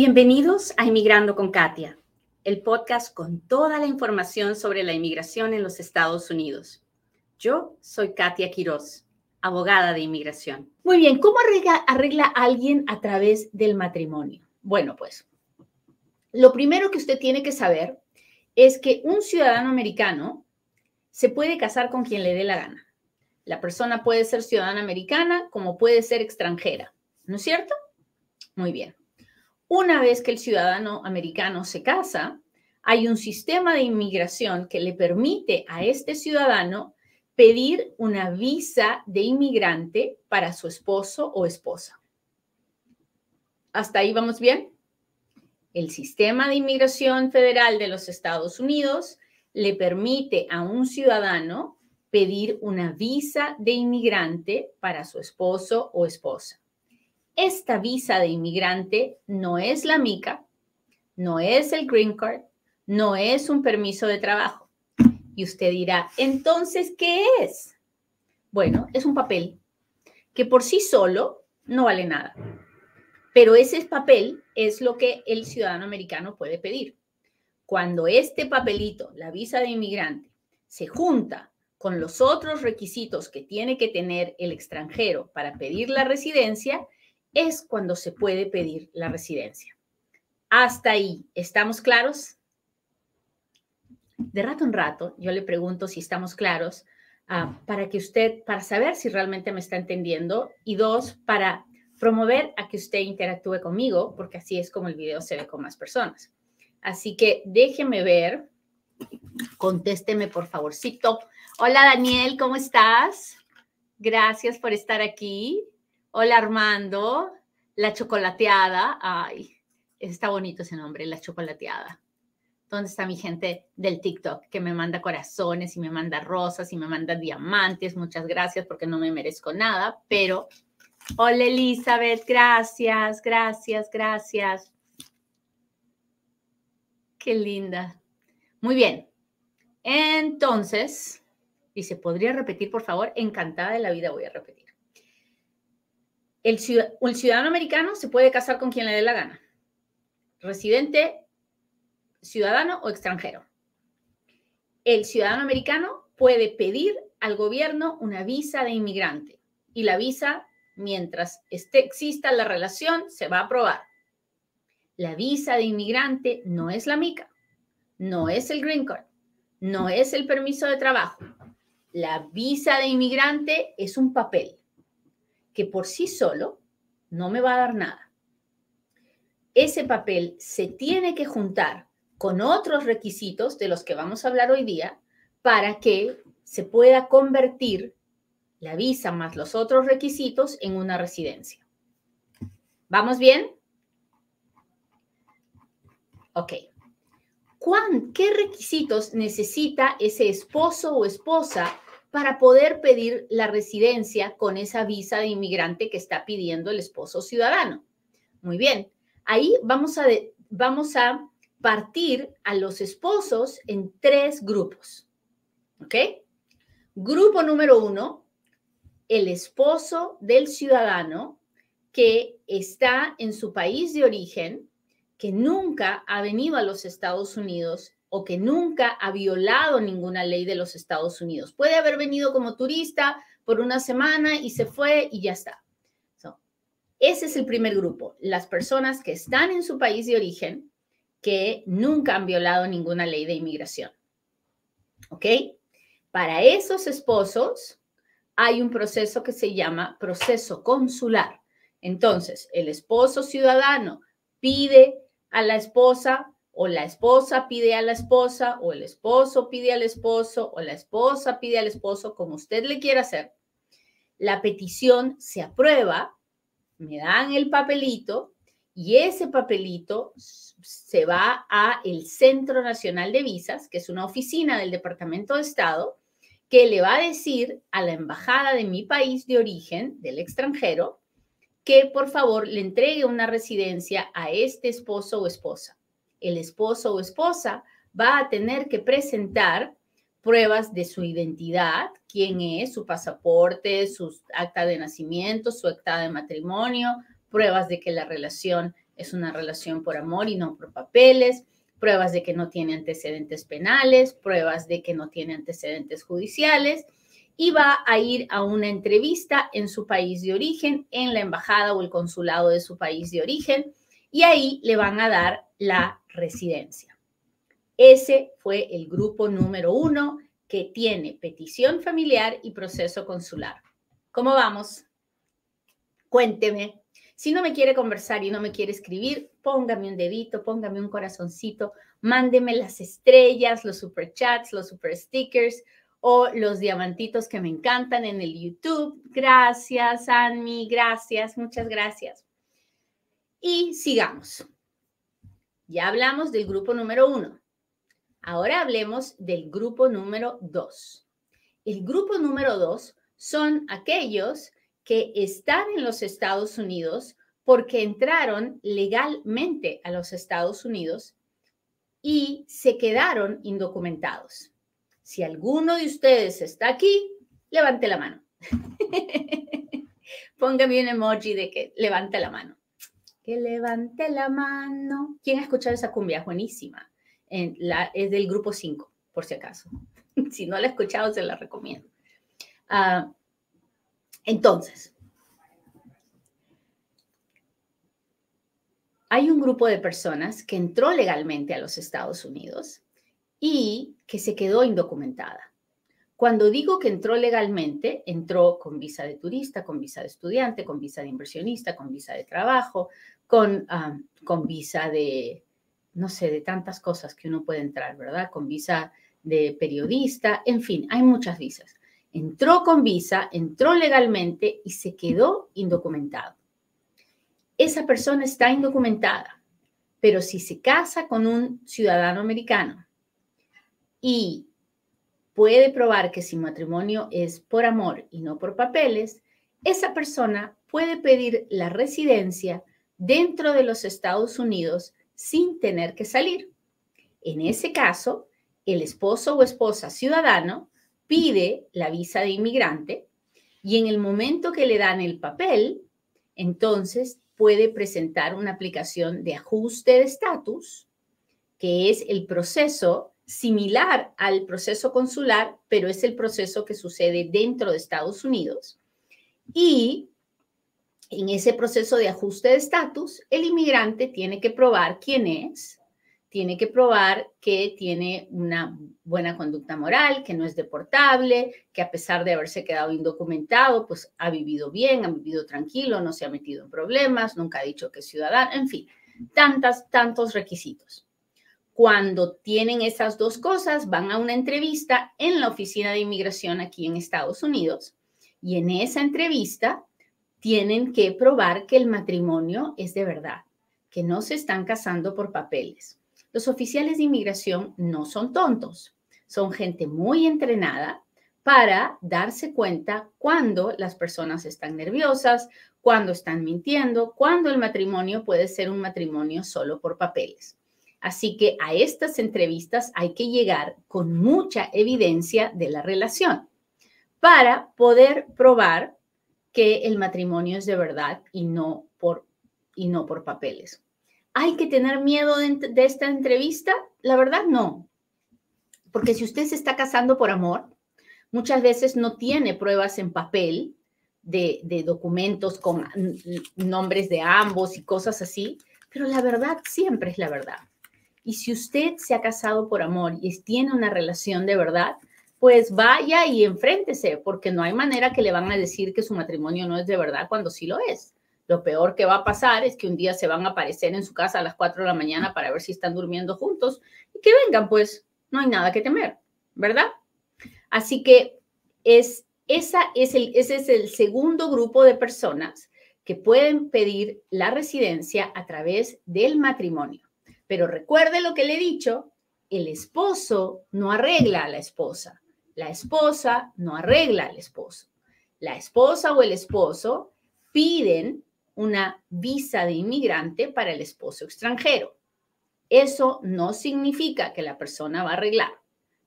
Bienvenidos a Inmigrando con Katia, el podcast con toda la información sobre la inmigración en los Estados Unidos. Yo soy Katia Quiroz, abogada de inmigración. Muy bien, ¿cómo arregla, arregla alguien a través del matrimonio? Bueno, pues lo primero que usted tiene que saber es que un ciudadano americano se puede casar con quien le dé la gana. La persona puede ser ciudadana americana como puede ser extranjera, ¿no es cierto? Muy bien. Una vez que el ciudadano americano se casa, hay un sistema de inmigración que le permite a este ciudadano pedir una visa de inmigrante para su esposo o esposa. ¿Hasta ahí vamos bien? El sistema de inmigración federal de los Estados Unidos le permite a un ciudadano pedir una visa de inmigrante para su esposo o esposa esta visa de inmigrante no es la MICA, no es el Green Card, no es un permiso de trabajo. Y usted dirá, entonces, ¿qué es? Bueno, es un papel que por sí solo no vale nada. Pero ese papel es lo que el ciudadano americano puede pedir. Cuando este papelito, la visa de inmigrante, se junta con los otros requisitos que tiene que tener el extranjero para pedir la residencia, es cuando se puede pedir la residencia. Hasta ahí, ¿estamos claros? De rato en rato, yo le pregunto si estamos claros ah, para que usted, para saber si realmente me está entendiendo y dos, para promover a que usted interactúe conmigo, porque así es como el video se ve con más personas. Así que déjeme ver, contésteme por favorcito. Hola Daniel, ¿cómo estás? Gracias por estar aquí. Hola Armando, la chocolateada. Ay, está bonito ese nombre, la chocolateada. ¿Dónde está mi gente del TikTok que me manda corazones y me manda rosas y me manda diamantes? Muchas gracias porque no me merezco nada, pero hola Elizabeth, gracias, gracias, gracias. Qué linda. Muy bien. Entonces, dice, ¿podría repetir, por favor? Encantada de la vida voy a repetir. El, ciudadano americano se puede casar con quien le dé la gana. Residente, ciudadano o extranjero. El ciudadano americano puede pedir al gobierno una visa de inmigrante y la visa, mientras esté, exista la relación, se va a aprobar. La visa de inmigrante no es la MICA, no es el Green Card, no es el permiso de trabajo. La visa de inmigrante es un papel que por sí solo no me va a dar nada. Ese papel se tiene que juntar con otros requisitos de los que vamos a hablar hoy día para que se pueda convertir la visa más los otros requisitos en una residencia. ¿Vamos bien? Ok. ¿Qué requisitos necesita ese esposo o esposa para poder pedir la residencia con esa visa de inmigrante que está pidiendo el esposo ciudadano. Muy bien, ahí vamos a, vamos a partir a los esposos en tres grupos. ¿Ok? Grupo número uno, el esposo del ciudadano que está en su país de origen, que nunca ha venido a los Estados Unidos o que nunca ha violado ninguna ley de los Estados Unidos. Puede haber venido como turista por una semana y se fue y ya está. ese es el primer grupo, las personas que están en su país de origen que nunca han violado ninguna ley de inmigración. ¿Ok? Para esos esposos hay un proceso que se llama proceso consular. Entonces, el esposo ciudadano pide a la esposa o la esposa pide a la esposa, o el esposo pide al esposo, o la esposa pide al esposo, como usted le quiera hacer. La petición se aprueba, me dan el papelito y ese papelito se va a el Centro Nacional de Visas, que es una oficina del Departamento de Estado, que le va a decir a la embajada de mi país de origen, del extranjero, que por favor le entregue una residencia a este esposo o esposa el esposo o esposa va a tener que presentar pruebas de su identidad, quién es, su pasaporte, su acta de nacimiento, su acta de matrimonio, pruebas de que la relación es una relación por amor y no por papeles, pruebas de que no tiene antecedentes penales, pruebas de que no tiene antecedentes judiciales y va a ir a una entrevista en su país de origen, en la embajada o el consulado de su país de origen, y ahí le van a dar la residencia. Ese fue el grupo número uno que tiene petición familiar y proceso consular. ¿Cómo vamos? Cuénteme. Si no me quiere conversar y no me quiere escribir, póngame un dedito, póngame un corazoncito, mándeme las estrellas, los super chats, los super stickers o los diamantitos que me encantan en el YouTube. Gracias, Anmi, gracias, muchas gracias. Y sigamos. Ya hablamos del grupo número uno. Ahora hablemos del grupo número dos. El grupo número dos son aquellos que están en los Estados Unidos porque entraron legalmente a los Estados Unidos y se quedaron indocumentados. Si alguno de ustedes está aquí, levante la mano. Póngame un emoji de que levante la mano. Que levante la mano. ¿Quién ha escuchado esa cumbia? Buenísima. En la, es del grupo 5, por si acaso. si no la ha escuchado, se la recomiendo. Uh, entonces, hay un grupo de personas que entró legalmente a los Estados Unidos y que se quedó indocumentada. Cuando digo que entró legalmente, entró con visa de turista, con visa de estudiante, con visa de inversionista, con visa de trabajo, con, ah, con visa de, no sé, de tantas cosas que uno puede entrar, ¿verdad? Con visa de periodista, en fin, hay muchas visas entró con visa, entró legalmente y se quedó indocumentado. Esa persona está indocumentada, pero si se casa con un ciudadano americano y puede probar que su matrimonio es por amor y no por papeles, esa persona puede pedir la residencia dentro de los Estados Unidos sin tener que salir. En ese caso, el esposo o esposa ciudadano pide la visa de inmigrante y en el momento que le dan el papel, entonces puede presentar una aplicación de ajuste de estatus, que es el proceso similar al proceso consular, pero es el proceso que sucede dentro de Estados Unidos. Y en ese proceso de ajuste de estatus, el inmigrante tiene que probar quién es, tiene que probar que tiene una buena conducta moral, que no es deportable, que a pesar de haberse quedado indocumentado, pues ha vivido bien, ha vivido tranquilo, no se ha metido en problemas, nunca ha dicho que es ciudadano, en fin, tantas, tantos requisitos. Cuando tienen esas dos cosas, van a una entrevista en la oficina de inmigración aquí en Estados Unidos y en esa entrevista tienen que probar que el matrimonio es de verdad, que no se están casando por papeles los oficiales de inmigración no son tontos, son gente muy entrenada para darse cuenta cuando las personas están nerviosas, cuando están mintiendo, cuando el matrimonio puede ser un matrimonio solo por papeles. Así que a estas entrevistas hay que llegar con mucha evidencia de la relación para poder probar que el matrimonio es de verdad y no por, y no por papeles. ¿Hay que tener miedo de, esta entrevista? La verdad, no. Porque si usted se está casando por amor, muchas veces no tiene pruebas en papel de, de, documentos con nombres de ambos y cosas así, pero la verdad siempre es la verdad. Y si usted se ha casado por amor y tiene una relación de verdad, pues vaya y enfréntese, porque no hay manera que le van a decir que su matrimonio no es de verdad cuando sí lo es. Lo peor que va a pasar es que un día se van a aparecer en su casa a las 4 de la mañana para ver si están durmiendo juntos y que vengan, pues no hay nada que temer, ¿verdad? Así que es, esa es el, ese es el segundo grupo de personas que pueden pedir la residencia a través del matrimonio. Pero recuerde lo que le he dicho, el esposo no arregla a la esposa, la esposa no arregla al esposo. La esposa o el esposo piden una visa de inmigrante para el esposo extranjero. Eso no significa que la persona va a arreglar.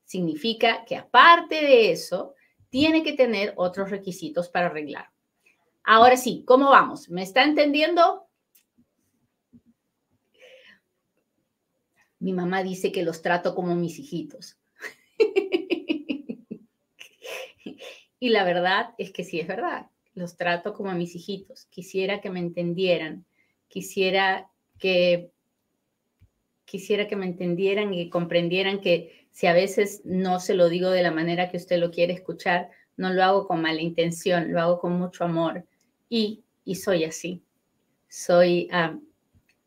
Significa que aparte de eso, tiene que tener otros requisitos para arreglar. Ahora sí, ¿cómo vamos? ¿Me está entendiendo? Mi mamá dice que los trato como mis hijitos. y la verdad es que sí es verdad, los trato como a mis hijitos. Quisiera que me entendieran, quisiera que quisiera que me entendieran y comprendieran que si a veces no se lo digo de la manera que usted lo quiere escuchar, no lo hago con mala intención, lo hago con mucho amor y, y soy así. Soy, ah,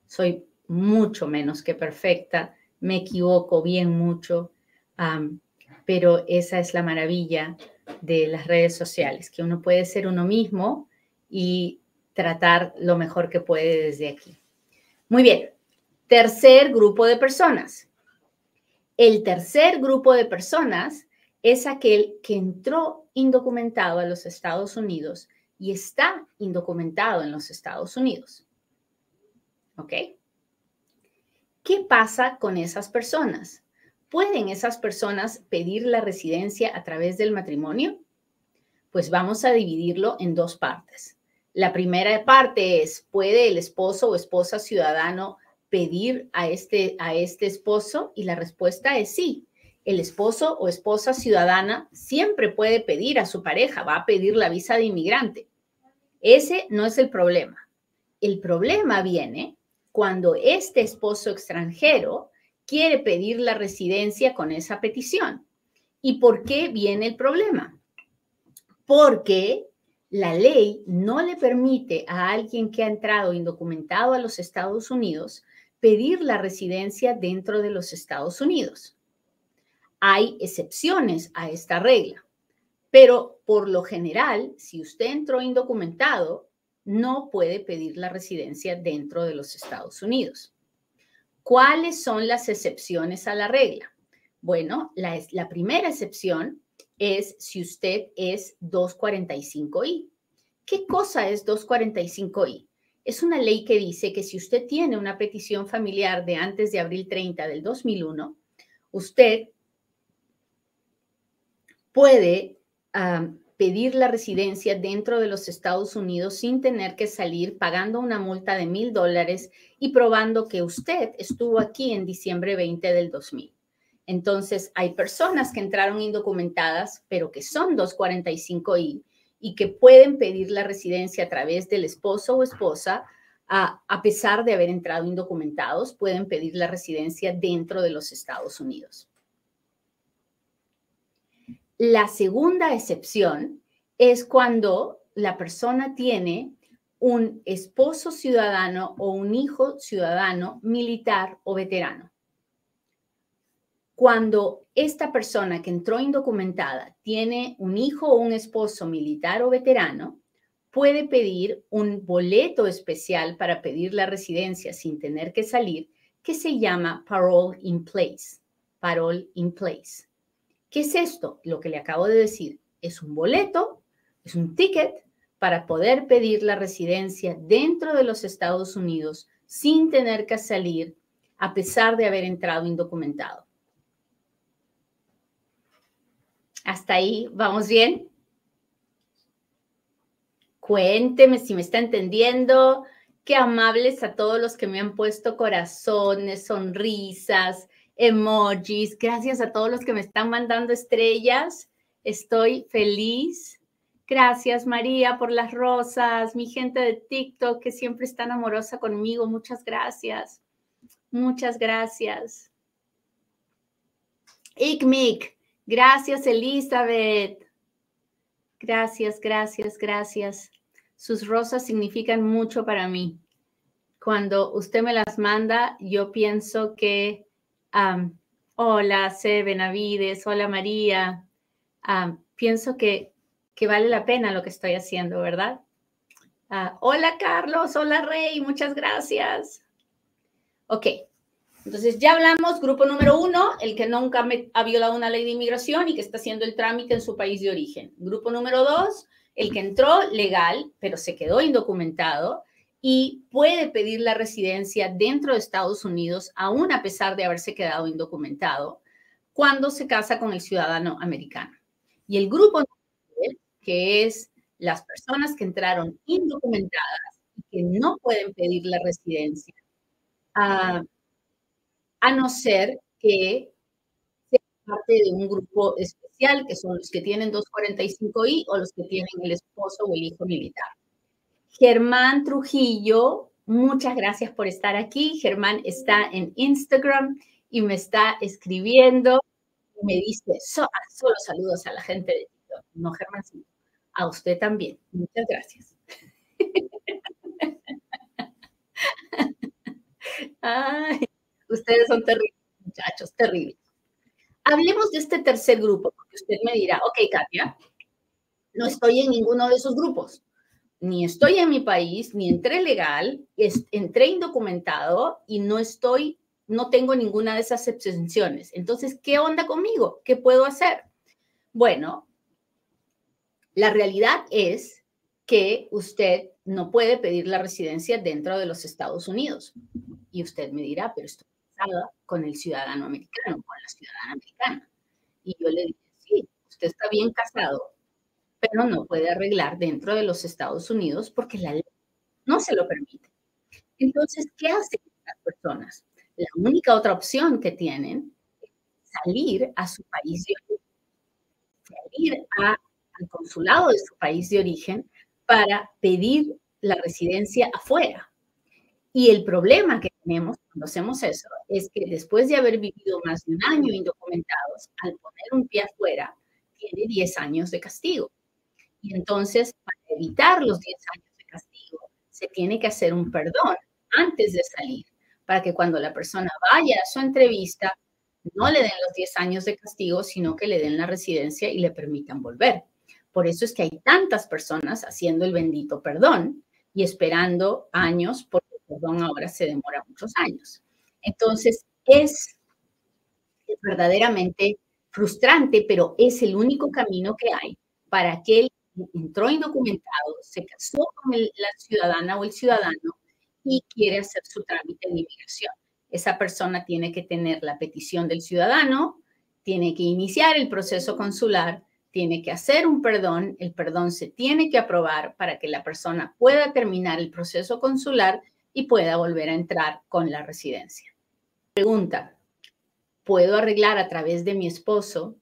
soy mucho menos que perfecta, me equivoco bien mucho, pero esa es la maravilla de las redes sociales, que uno puede ser uno mismo y tratar lo mejor que puede desde aquí. Muy bien, tercer grupo de personas. El tercer grupo de personas es aquel que entró indocumentado a los Estados Unidos y está indocumentado en los Estados Unidos. ¿Ok? ¿Qué pasa con esas personas? ¿Pueden esas personas pedir la residencia a través del matrimonio? Pues vamos a dividirlo en dos partes. La primera parte es, ¿puede el esposo o esposa ciudadano pedir a este, a este esposo? Y la respuesta es sí. El esposo o esposa ciudadana siempre puede pedir a su pareja, va a pedir la visa de inmigrante. Ese no es el problema. El problema viene cuando este esposo extranjero quiere pedir la residencia con esa petición. ¿Y por qué viene el problema? Porque la ley no le permite a alguien que ha entrado indocumentado a los Estados Unidos pedir la residencia dentro de los Estados Unidos. Hay excepciones a esta regla, pero por lo general, si usted entró indocumentado, no puede pedir la residencia dentro de los Estados Unidos. ¿Cuáles son las excepciones a la regla? Bueno, la, la primera excepción es si usted es 245I. ¿Qué cosa es 245I? Es una ley que dice que si usted tiene una petición familiar de antes de abril 30 del 2001, usted puede pedir la residencia dentro de los Estados Unidos sin tener que salir pagando una multa de mil dólares y probando que usted estuvo aquí en diciembre 20 del 2000. Entonces, hay personas que entraron indocumentadas, pero que son 245I y que pueden pedir la residencia a través del esposo o esposa, a, a pesar de haber entrado indocumentados, pueden pedir la residencia dentro de los Estados Unidos. La segunda excepción es cuando la persona tiene un esposo ciudadano o un hijo ciudadano militar o veterano. Cuando esta persona que entró indocumentada tiene un hijo o un esposo militar o veterano, puede pedir un boleto especial para pedir la residencia sin tener que salir, que se llama Parole in Place. Parole in Place. ¿Qué es esto? Lo que le acabo de decir. Es un boleto, es un ticket para poder pedir la residencia dentro de los Estados Unidos sin tener que salir a pesar de haber entrado indocumentado. ¿Hasta ahí vamos bien? Cuénteme si me está entendiendo. Qué amables a todos los que me han puesto corazones, sonrisas, emojis. Gracias a todos los que me están mandando estrellas. Estoy feliz. Gracias, María, por las rosas. Mi gente de TikTok que siempre es tan amorosa conmigo. Muchas gracias. Muchas gracias. Ikmik. Gracias, Elizabeth. Gracias, gracias, gracias. Sus rosas significan mucho para mí. Cuando usted me las manda, yo pienso que hola, C. Benavides, hola María. pienso que, que, vale la pena lo que estoy haciendo, ¿verdad? Ah, hola Carlos, hola Rey, muchas gracias. Ok, entonces ya hablamos, grupo número uno, el que nunca ha violado una ley de inmigración y que está haciendo el trámite en su país de origen. Grupo número dos, el que entró legal, pero se quedó indocumentado y puede pedir la residencia dentro de Estados Unidos, aún a pesar de haberse quedado indocumentado, cuando se casa con el ciudadano americano. Y el grupo que es las personas que entraron indocumentadas y que no pueden pedir la residencia, ah, a no ser que parte de un grupo especial, que son los que tienen 245I o los que tienen el esposo o el hijo militar. Germán Trujillo, muchas gracias por estar aquí. Germán está en Instagram y me está escribiendo y me dice, ah, solo saludos a la gente de TikTok. No, Germán, a usted también. Muchas gracias. Ay, ustedes son terribles, muchachos, terribles. Hablemos de este tercer grupo, porque usted me dirá, ok, Katia, no estoy en ninguno de esos grupos. Ni estoy en mi país, ni entré legal, entré indocumentado y no estoy, no tengo ninguna de esas exenciones. Entonces, ¿qué onda conmigo? ¿Qué puedo hacer? Bueno, la realidad es que usted no puede pedir la residencia dentro de los Estados Unidos. Y usted me dirá, pero estoy casada con el ciudadano americano, con la ciudadana americana. Y yo le dije, sí, usted está bien casado, pero no puede arreglar dentro de los Estados Unidos porque la ley no se lo permite. Entonces, ¿qué hacen estas personas? La única otra opción que tienen es salir a su país de origen, salir al consulado de su país de origen para pedir la residencia afuera. Y el problema que tenemos cuando hacemos eso es que después de haber vivido más de un año indocumentados, al poner un pie afuera, tiene 10 años de castigo. Y entonces, para evitar los 10 años de castigo, se tiene que hacer un perdón antes de salir, para que cuando la persona vaya a su entrevista, no le den los 10 años de castigo, sino que le den la residencia y le permitan volver. Por eso es que hay tantas personas haciendo el bendito perdón y esperando años, porque el perdón ahora se demora muchos años. Entonces, es, verdaderamente frustrante, pero es el único camino que hay para aquel que entró indocumentado, se casó con la ciudadana o el ciudadano y quiere hacer su trámite de inmigración. Esa persona tiene que tener la petición del ciudadano, tiene que iniciar el proceso consular tiene que hacer un perdón, el perdón se tiene que aprobar para que la persona pueda terminar el proceso consular y pueda volver a entrar con la residencia. Pregunta, ¿puedo arreglar a través de mi esposo?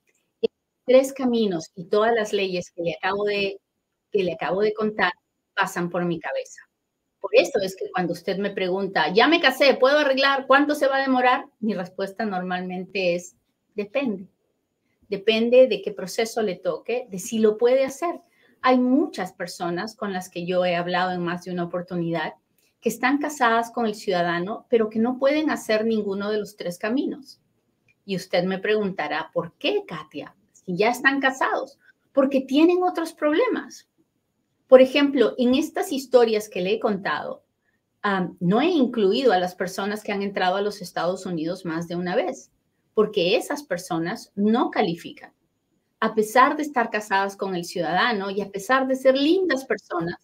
Tres caminos y todas las leyes que le acabo de, que le acabo de contar pasan por mi cabeza. Por eso es que cuando usted me pregunta, ya me casé, ¿puedo arreglar? ¿Cuánto se va a demorar? Mi respuesta normalmente es, depende depende de qué proceso le toque, de si lo puede hacer. Hay muchas personas con las que yo he hablado en más de una oportunidad que están casadas con el ciudadano, pero que no pueden hacer ninguno de los tres caminos. Y usted me preguntará, ¿por qué, Katia? Si ya están casados, porque tienen otros problemas. Por ejemplo, en estas historias que le he contado, no he incluido a las personas que han entrado a los Estados Unidos más de una vez porque esas personas no califican. A pesar de estar casadas con el ciudadano y a pesar de ser lindas personas,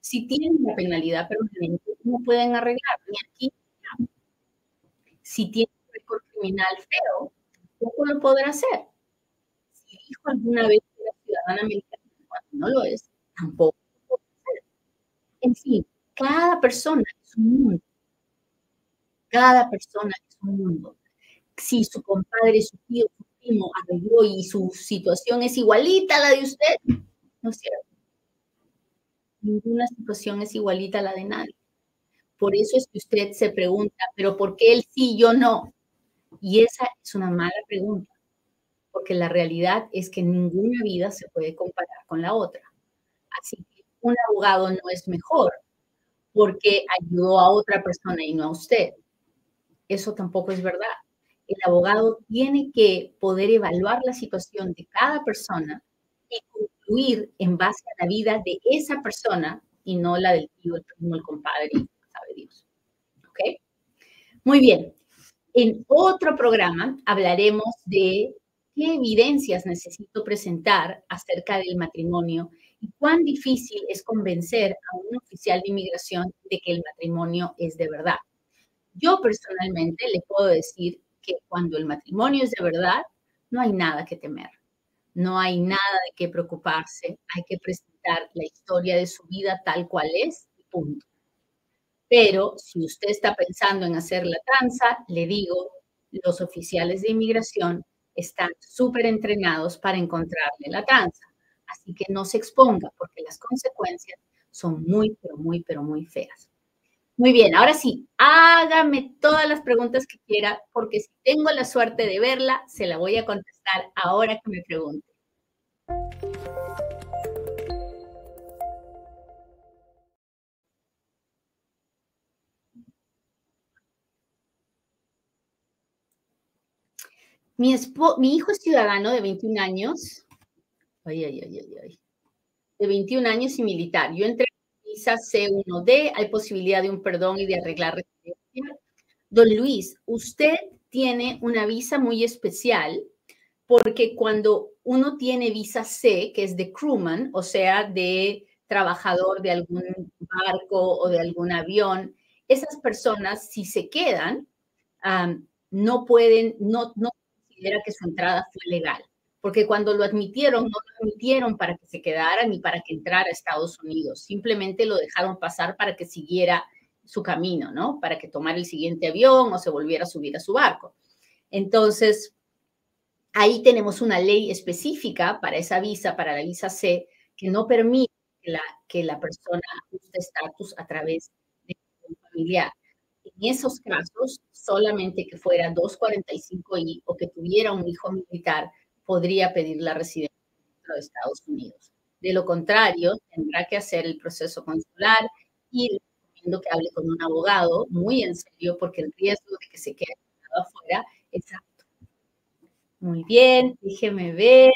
si tienen una penalidad permanente, no pueden arreglar aquí. Si tienen un récord criminal feo, tampoco lo podrá hacer. Dijo alguna vez que era ciudadana americana cuando no lo es, tampoco. En fin, cada persona es un mundo. Cada persona es un mundo si su compadre, su tío, su primo arregló y su situación es igualita a la de usted, no es cierto. Ninguna situación es igualita a la de nadie. Por eso es que usted se pregunta, pero ¿por qué él sí yo no? Y esa es una mala pregunta, porque la realidad es que ninguna vida se puede comparar con la otra. Así que un abogado no es mejor porque ayudó a otra persona y no a usted. Eso tampoco es verdad el abogado tiene que poder evaluar la situación de cada persona y concluir en base a la vida de esa persona y no la del tío, el primo, el compadre, sabe Dios. ¿Ok? Muy bien. En otro programa hablaremos de qué evidencias necesito presentar acerca del matrimonio y cuán difícil es convencer a un oficial de inmigración de que el matrimonio es de verdad. Yo personalmente le puedo decir que cuando el matrimonio es de verdad, no hay nada que temer, no hay nada de qué preocuparse, hay que presentar la historia de su vida tal cual es, punto. Pero si usted está pensando en hacer la tranza, le digo, los oficiales de inmigración están súper entrenados para encontrarle la tranza. Así que no se exponga porque las consecuencias son muy, pero muy, pero muy feas. Muy bien, ahora sí, hágame todas las preguntas que quiera porque si tengo la suerte de verla, se la voy a contestar ahora que me pregunte. Mi, mi hijo es ciudadano de 21 años. Ay, ay, ay, ay, ay. De 21 años y militar. Yo entré en visa C1D, hay posibilidad de un perdón y de arreglar residencia. Don Luis, usted tiene una visa muy especial porque cuando uno tiene visa C, que es de crewman, o sea, de trabajador de algún barco o de algún avión, esas personas, si se quedan, no pueden, no, no considera que su entrada fue legal, porque cuando lo admitieron, no lo admitieron para que se quedara ni para que entrara a Estados Unidos, simplemente lo dejaron pasar para que siguiera su camino, ¿no? Para que tomara el siguiente avión o se volviera a subir a su barco. Entonces, ahí tenemos una ley específica para esa visa, para la visa C, que no permite que la, que la persona ajuste estatus a través de un familiar. En esos casos, solamente que fuera 245I o que tuviera un hijo militar podría pedir la residencia de Estados Unidos. De lo contrario, tendrá que hacer el proceso consular y recomiendo que hable con un abogado muy en serio porque el riesgo de que se quede afuera es alto. Muy bien, déjeme ver.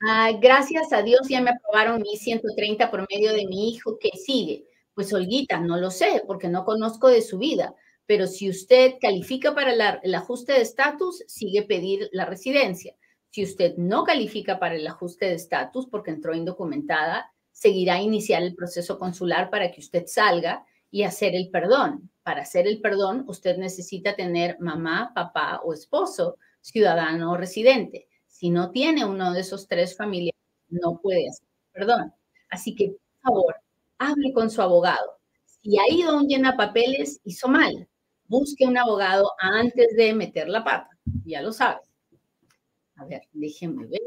Ah, gracias a Dios ya me aprobaron mi 130 por medio de mi hijo que sigue. Pues Olguita, no lo sé porque no conozco de su vida, pero si usted califica para el ajuste de estatus, sigue pedir la residencia. Si usted no califica para el ajuste de estatus porque entró indocumentada, seguirá a iniciar el proceso consular para que usted salga y hacer el perdón. Para hacer el perdón, usted necesita tener mamá, papá o esposo, ciudadano o residente. Si no tiene uno de esos tres familias, no puede hacer perdón. Así que, por favor, hable con su abogado. Si ha ido a un llena papeles, hizo mal. Busque un abogado antes de meter la pata. Ya lo sabe. A ver, déjenme ver.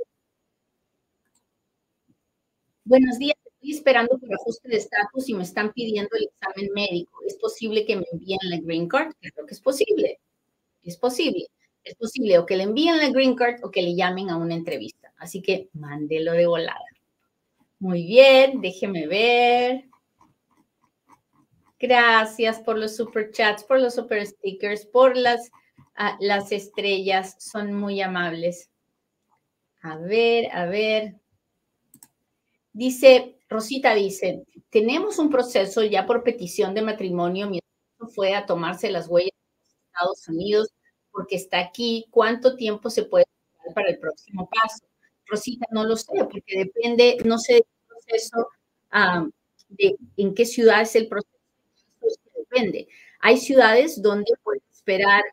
Buenos días, estoy esperando por ajuste de estatus y me están pidiendo el examen médico. ¿Es posible que me envíen la green card? Creo que es posible. Es posible. Es posible o que le envíen la green card o que le llamen a una entrevista. Así que mándelo de volada. Muy bien, déjeme ver. Gracias por los super chats, por los super stickers, por las, ah, las estrellas. Son muy amables. A ver, a ver. Dice, Rosita dice, tenemos un proceso ya por petición de matrimonio. Mi esposo fue a tomarse las huellas de Estados Unidos porque está aquí. ¿Cuánto tiempo se puede para el próximo paso? Rosita, no lo sé, porque depende, no sé proceso, de en qué ciudad es el proceso, depende. Hay ciudades donde puede esperar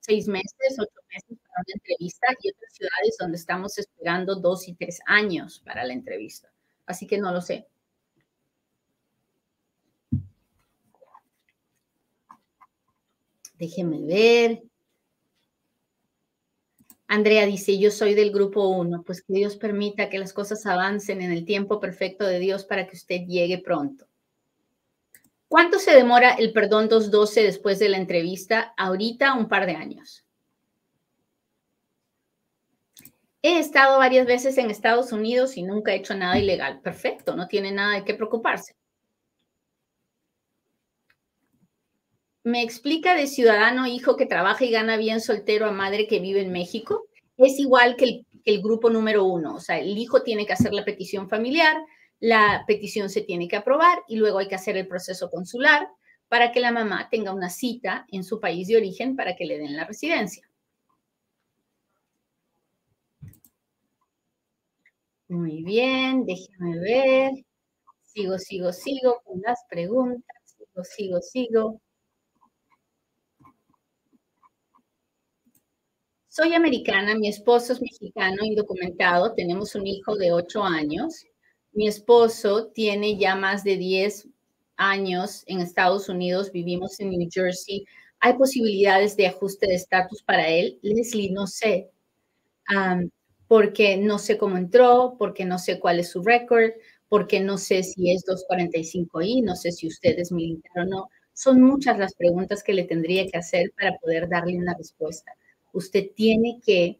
seis meses, ocho meses para una entrevista y otras ciudades donde estamos esperando dos y tres años para la entrevista. Así que no lo sé. Déjenme ver. Andrea dice, yo soy del grupo 1, pues que Dios permita que las cosas avancen en el tiempo perfecto de Dios para que usted llegue pronto. ¿Cuánto se demora el perdón 212 después de la entrevista? Ahorita un par de años. He estado varias veces en Estados Unidos y nunca he hecho nada ilegal. Perfecto, no tiene nada de qué preocuparse. Me explica de ciudadano hijo que trabaja y gana bien soltero a madre que vive en México, es igual que el, grupo número uno. O sea, el hijo tiene que hacer la petición familiar, la petición se tiene que aprobar y luego hay que hacer el proceso consular para que la mamá tenga una cita en su país de origen para que le den la residencia. Muy bien, déjenme ver. Sigo, sigo, sigo con las preguntas. Sigo, sigo, sigo. Soy americana, mi esposo es mexicano, indocumentado, tenemos un hijo de 8 años. Mi esposo tiene ya más de 10 años en Estados Unidos, vivimos en New Jersey ¿Hay posibilidades de ajuste de estatus para él? Leslie, no sé, porque no sé cómo entró, porque no sé cuál es su récord, porque no sé si es 245I, no sé si usted es militar o no. Son muchas las preguntas que le tendría que hacer para poder darle una respuesta. Usted tiene que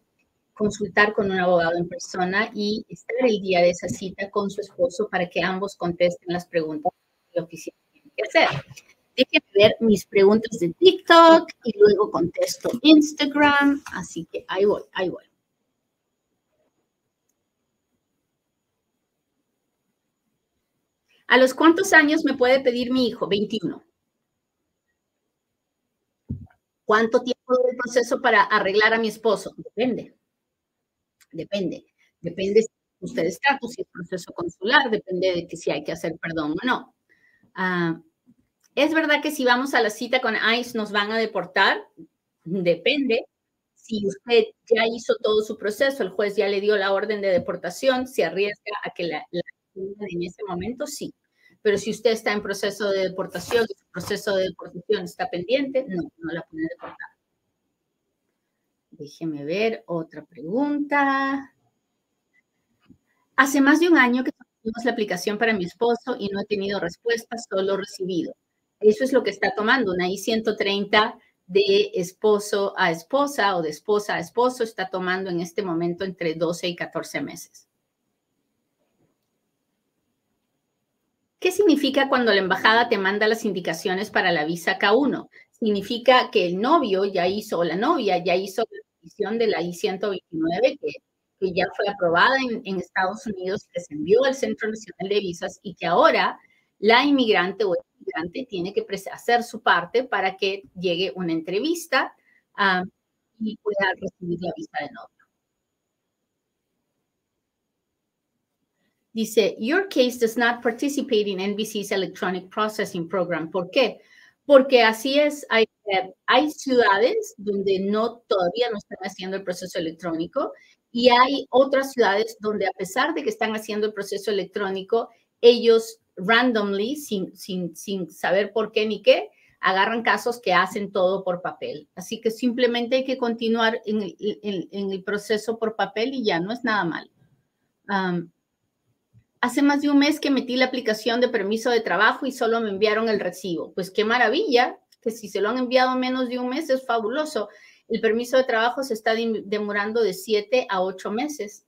consultar con un abogado en persona y estar el día de esa cita con su esposo para que ambos contesten las preguntas que la oficina tiene que hacer. Déjenme ver mis preguntas de TikTok y luego contesto Instagram. Así que ahí voy, ahí voy. ¿A los cuántos años me puede pedir mi hijo? 21. ¿Cuánto tiempo dura el proceso para arreglar a mi esposo? Depende. Depende. Depende si usted está, si es proceso consular, depende de que si hay que hacer perdón o no. Ah, ¿Es verdad que si vamos a la cita con ICE nos van a deportar? Depende. Si usted ya hizo todo su proceso, el juez ya le dio la orden de deportación, se arriesga a que la, la en ese momento, sí. Pero si usted está en proceso de deportación su proceso de deportación está pendiente, no, no la puede deportar. Déjeme ver otra pregunta. Hace más de un año que la aplicación para mi esposo y no he tenido respuesta, solo recibido. Eso es lo que está tomando una I-130 de esposo a esposa o de esposa a esposo, está tomando en este momento entre 12 y 14 meses. ¿Qué significa cuando la embajada te manda las indicaciones para la visa K1? Significa que el novio ya hizo, o la novia ya hizo la petición de la I-129, que, que, ya fue aprobada en, Estados Unidos, que se envió al Centro Nacional de Visas y que ahora la inmigrante o el inmigrante tiene que hacer su parte para que llegue una entrevista um, y pueda recibir la visa de novio. Dice, your case does not participate in NBC's electronic processing program. ¿Por qué? Porque así es, hay, hay ciudades donde no todavía no están haciendo el proceso electrónico y hay otras ciudades donde a pesar de que están haciendo el proceso electrónico, ellos randomly, sin, sin, sin saber por qué ni qué, agarran casos que hacen todo por papel. Así que simplemente hay que continuar en el, en, en el proceso por papel y ya no es nada mal. Um, hace más de un mes que metí la aplicación de permiso de trabajo y solo me enviaron el recibo. Pues qué maravilla, que si se lo han enviado menos de un mes es fabuloso. El permiso de trabajo se está demorando de siete a ocho meses.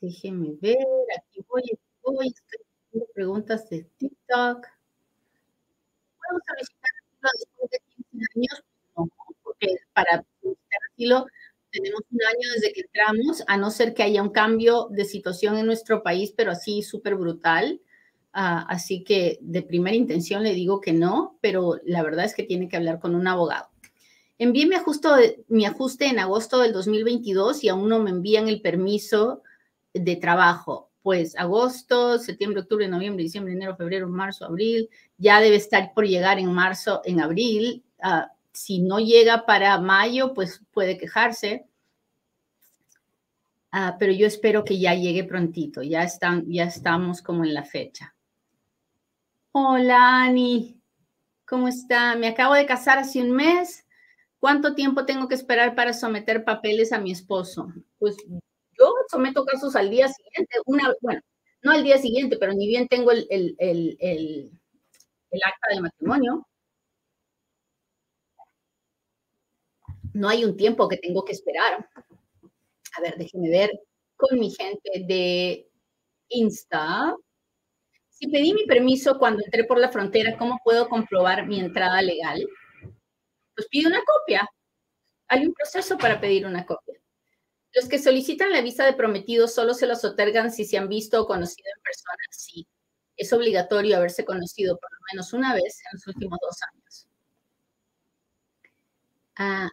Déjenme ver, aquí voy, aquí voy, estoy haciendo preguntas de TikTok. ¿Puedo solicitar asilo después de 15 años? No, porque para solicitar asilo tenemos un año desde que entramos, a no ser que haya un cambio de situación en nuestro país, pero así súper brutal. Uh, así que de primera intención le digo que no, pero la verdad es que tiene que hablar con un abogado. Envié mi ajuste, mi ajuste en agosto del 2022 y aún no me envían el permiso de trabajo. Pues agosto, septiembre, octubre, noviembre, diciembre, enero, febrero, marzo, abril, ya debe estar por llegar en marzo, en abril. Uh, si no llega para mayo, pues puede quejarse. Ah, pero yo espero que ya llegue prontito. Ya, están, ya estamos como en la fecha. Hola, Ani. ¿Cómo está? Me acabo de casar hace un mes. ¿Cuánto tiempo tengo que esperar para someter papeles a mi esposo? Pues yo someto casos al día siguiente. Bueno, no al día siguiente, pero ni bien tengo el, el acta de matrimonio. No hay un tiempo que tengo que esperar. A ver, déjenme ver con mi gente de Insta. Si pedí mi permiso cuando entré por la frontera, ¿cómo puedo comprobar mi entrada legal? Pues pide una copia. Hay un proceso para pedir una copia. Los que solicitan la visa de prometido solo se los otorgan si se han visto o conocido en persona. Sí, es obligatorio haberse conocido por lo menos una vez en los últimos dos años. Ah,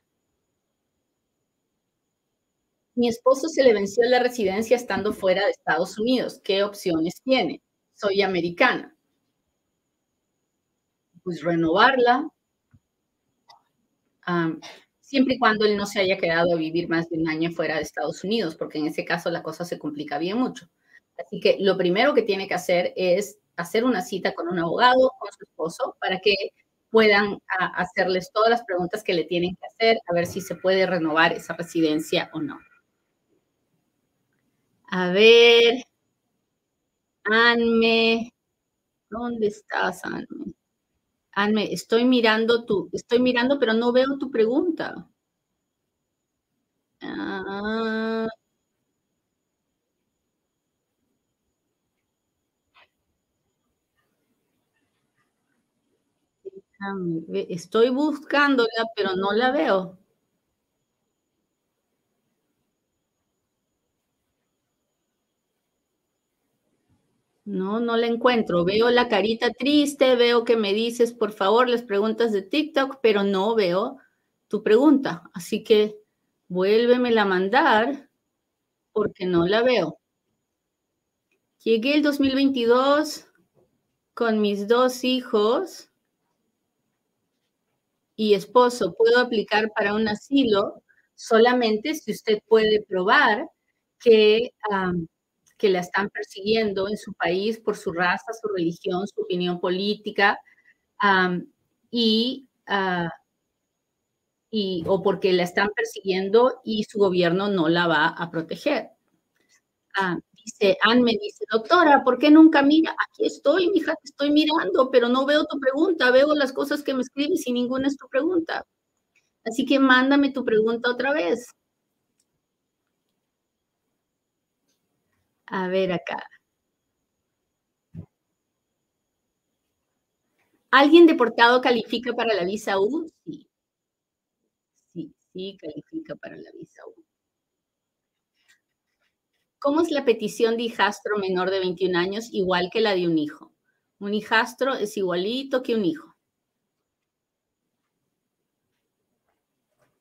mi esposo se le venció la residencia estando fuera de Estados Unidos. ¿Qué opciones tiene? Soy americana. Pues renovarla, siempre y cuando él no se haya quedado a vivir más de un año fuera de Estados Unidos, porque en ese caso la cosa se complica bien mucho. Así que lo primero que tiene que hacer es hacer una cita con un abogado, con su esposo, para que puedan hacerles todas las preguntas que le tienen que hacer, a ver si se puede renovar esa residencia o no. A ver, Anme, ¿dónde estás, Anme? Anme, estoy mirando tu, estoy mirando, pero no veo tu pregunta. Ah. Estoy buscándola, pero no la veo. No, no la encuentro. Veo la carita triste, veo que me dices, por favor, las preguntas de TikTok, pero no veo tu pregunta. Así que vuélvemela a mandar porque no la veo. Llegué el 2022 con mis dos hijos y esposo. Puedo aplicar para un asilo solamente si usted puede probar que que la están persiguiendo en su país por su raza, su religión, su opinión política, y, ah, y, o porque la están persiguiendo y su gobierno no la va a proteger. Ah, dice, Anne me dice, doctora, ¿por qué nunca mira? Aquí estoy, mija, te estoy mirando, pero no veo tu pregunta, veo las cosas que me escribes y ninguna es tu pregunta. Así que mándame tu pregunta otra vez. A ver acá. ¿Alguien deportado califica para la visa U? Sí. Sí, sí califica para la visa U. ¿Cómo es la petición de hijastro menor de 21 años igual que la de un hijo? Un hijastro es igualito que un hijo.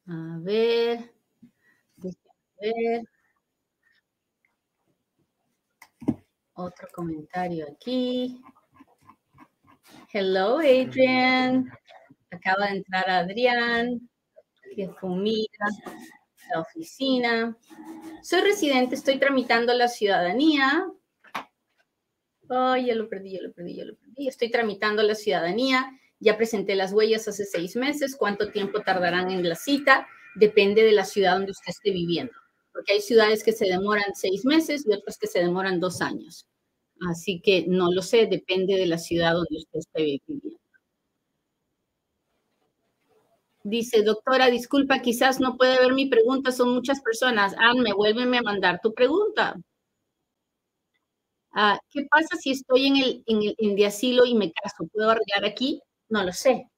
A ver. A ver. Otro comentario aquí. Hello, Adrian. Acaba de entrar Adrián, que fumita la oficina. Soy residente, estoy tramitando la ciudadanía. Ay, ya lo perdí, ya lo perdí, ya lo perdí. Estoy tramitando la ciudadanía. Ya presenté las huellas hace seis meses. ¿Cuánto tiempo tardarán en la cita? Depende de la ciudad donde usted esté viviendo porque hay ciudades que se demoran seis meses y otras que se demoran dos años. Así que no lo sé, depende de la ciudad donde usted esté viviendo. Dice, doctora, disculpa, quizás no puede ver mi pregunta, son muchas personas. me vuélveme a mandar tu pregunta. Ah, ¿Qué pasa si estoy en el, en el en asilo y me caso? ¿Puedo arreglar aquí? No lo sé.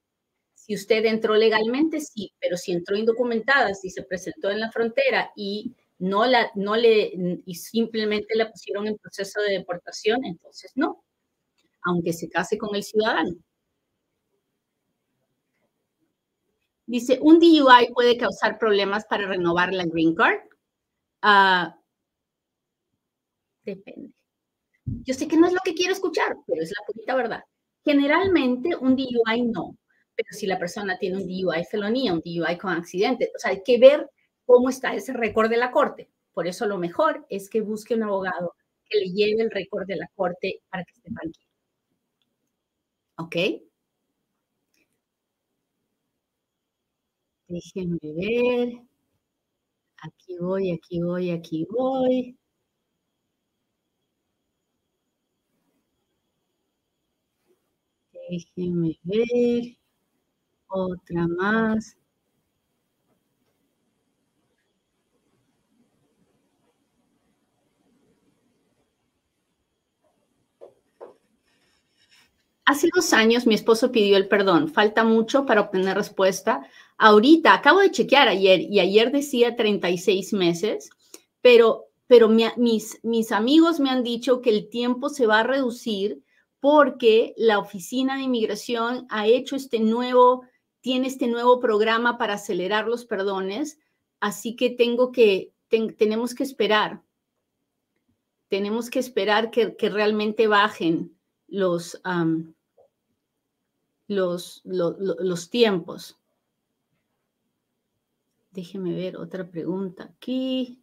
Si usted entró legalmente, sí, pero si entró indocumentada, si se presentó en la frontera y no, la, no le, y simplemente la pusieron en proceso de deportación, entonces no, aunque se case con el ciudadano. Dice, ¿un DUI puede causar problemas para renovar la green card? Ah, depende. Yo sé que no es lo que quiero escuchar, pero es la purita verdad. Generalmente un DUI no, pero si la persona tiene un DUI felonía, un DUI con accidente, o sea, hay que ver cómo está ese récord de la corte. Por eso lo mejor es que busque un abogado que le lleve el récord de la corte para que esté tranquilo. ¿Ok? Déjenme ver. Aquí voy, aquí voy, aquí voy. Déjenme ver. Otra más. Hace dos años mi esposo pidió el perdón. Falta mucho para obtener respuesta. Ahorita, acabo de chequear ayer y ayer decía 36 meses, pero, pero mis, mis amigos me han dicho que el tiempo se va a reducir porque la Oficina de Inmigración ha hecho este nuevo, tiene este nuevo programa para acelerar los perdones. Así que tengo que, tenemos que esperar. Tenemos que esperar que, realmente bajen los, los, los, tiempos. Déjeme ver otra pregunta aquí.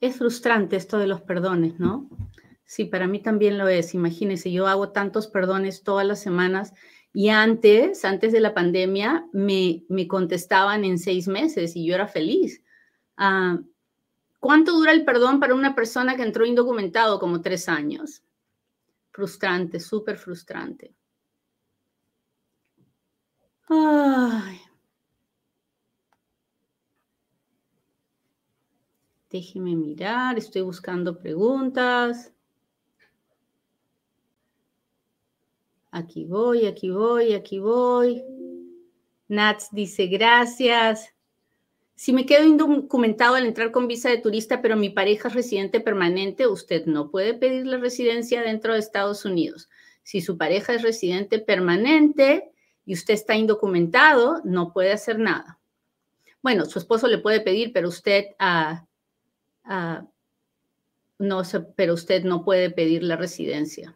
Es frustrante esto de los perdones, ¿no? Sí, para mí también lo es. Imagínense, yo hago tantos perdones todas las semanas y antes, antes de la pandemia, me, me contestaban en seis meses y yo era feliz. Ah, ¿Cuánto dura el perdón para una persona que entró indocumentado? Como tres años. Frustrante, súper frustrante. Ay. Déjeme mirar, estoy buscando preguntas. Aquí voy, aquí voy, aquí voy. Nats dice gracias. Si me quedo indocumentado al entrar con visa de turista, pero mi pareja es residente permanente, usted no puede pedir la residencia dentro de Estados Unidos. Si su pareja es residente permanente y usted está indocumentado, no puede hacer nada. Bueno, su esposo le puede pedir, pero usted uh, Ah, no pero usted no puede pedir la residencia.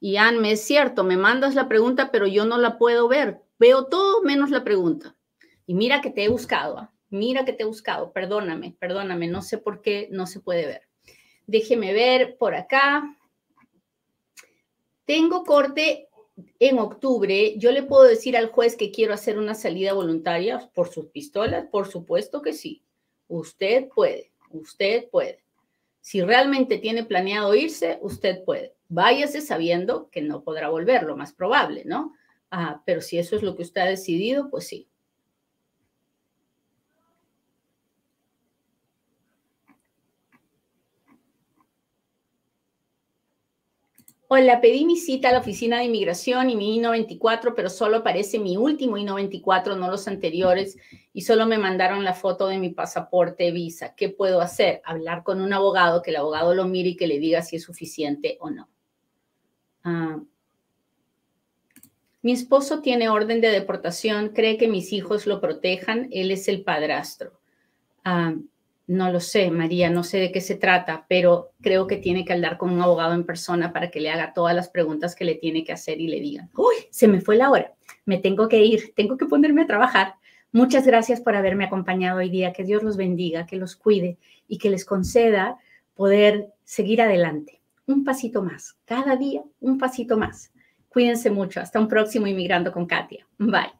Y Anne, es cierto, me mandas la pregunta, pero yo no la puedo ver. Veo todo menos la pregunta. Y mira que te he buscado, ¿ah? Mira que te he buscado, perdóname, perdóname, no sé por qué no se puede ver. Déjeme ver por acá. Tengo corte en octubre. Yo le puedo decir al juez que quiero hacer una salida voluntaria por sus pistolas. Por supuesto que sí. Usted puede. Usted puede. Si realmente tiene planeado irse, usted puede. Váyase sabiendo que no podrá volver, lo más probable, ¿no? Ah, pero si eso es lo que usted ha decidido, pues sí. Hola, pedí mi cita a la oficina de inmigración y mi I-94, pero solo aparece mi último I-94, no los anteriores, y solo me mandaron la foto de mi pasaporte visa. ¿Qué puedo hacer? Hablar con un abogado, que el abogado lo mire y que le diga si es suficiente o no. Ah. mi esposo tiene orden de deportación, cree que mis hijos lo protejan, él es el padrastro. Ah, no lo sé, María, no sé de qué se trata, pero creo que tiene que hablar con un abogado en persona para que le haga todas las preguntas que le tiene que hacer y le digan, uy, se me fue la hora, me tengo que ir, tengo que ponerme a trabajar. Muchas gracias por haberme acompañado hoy día, que Dios los bendiga, que los cuide y que les conceda poder seguir adelante. Un pasito más, cada día un pasito más. Cuídense mucho, hasta un próximo Inmigrando con Katia. Bye.